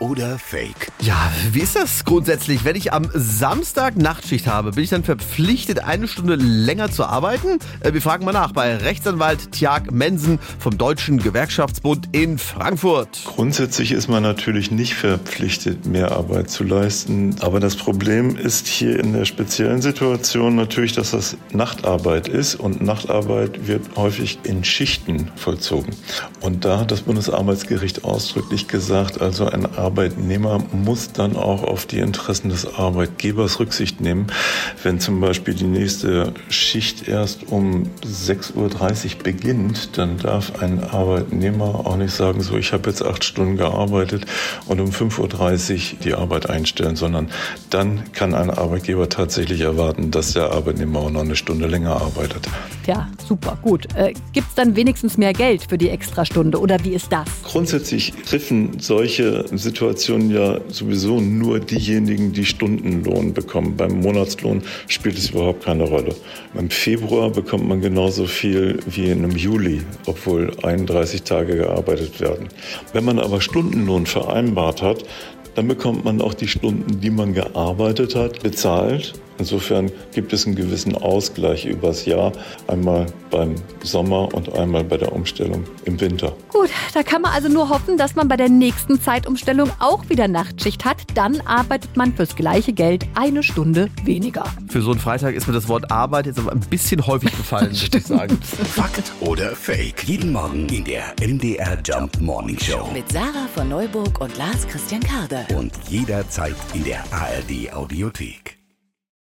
oder Fake? Ja, wie ist das grundsätzlich? Wenn ich am Samstag Nachtschicht habe, bin ich dann verpflichtet, eine Stunde länger zu arbeiten? Äh, Wir fragen mal nach bei Rechtsanwalt Tjag Mensen vom Deutschen Gewerkschaftsbund in Frankfurt. Grundsätzlich ist man natürlich nicht verpflichtet, mehr Arbeit zu leisten. Aber das Problem ist hier in der speziellen Situation natürlich, dass das Nachtarbeit ist und Nachtarbeit wird häufig in Schichten vollzogen. Und da hat das Bundesarbeitsgericht ausdrücklich gesagt, also ein Arbeitnehmer muss dann auch auf die Interessen des Arbeitgebers Rücksicht nehmen. Wenn zum Beispiel die nächste Schicht erst um 6.30 Uhr beginnt, dann darf ein Arbeitnehmer auch nicht sagen, so ich habe jetzt acht Stunden gearbeitet und um 5.30 Uhr die Arbeit einstellen, sondern dann kann ein Arbeitgeber tatsächlich erwarten, dass der Arbeitnehmer auch noch eine Stunde länger arbeitet. Ja, super, gut. Äh, Gibt es dann wenigstens mehr Geld für die Extrastunde oder wie ist das? Grundsätzlich treffen solche Situationen ja sowieso nur diejenigen, die Stundenlohn bekommen. Beim Monatslohn spielt es überhaupt keine Rolle. Im Februar bekommt man genauso viel wie einem Juli, obwohl 31 Tage gearbeitet werden. Wenn man aber Stundenlohn vereinbart hat, dann bekommt man auch die Stunden, die man gearbeitet hat, bezahlt. Insofern gibt es einen gewissen Ausgleich übers Jahr, einmal beim Sommer und einmal bei der Umstellung im Winter. Gut, da kann man also nur hoffen, dass man bei der nächsten Zeitumstellung auch wieder Nachtschicht hat. Dann arbeitet man fürs gleiche Geld eine Stunde weniger. Für so einen Freitag ist mir das Wort Arbeit jetzt aber ein bisschen häufig gefallen, muss ich sagen. Fakt oder Fake? Jeden Morgen in der MDR Jump Morning Show. Mit Sarah von Neuburg und Lars Christian Karde. Und jederzeit in der ARD Audiothek.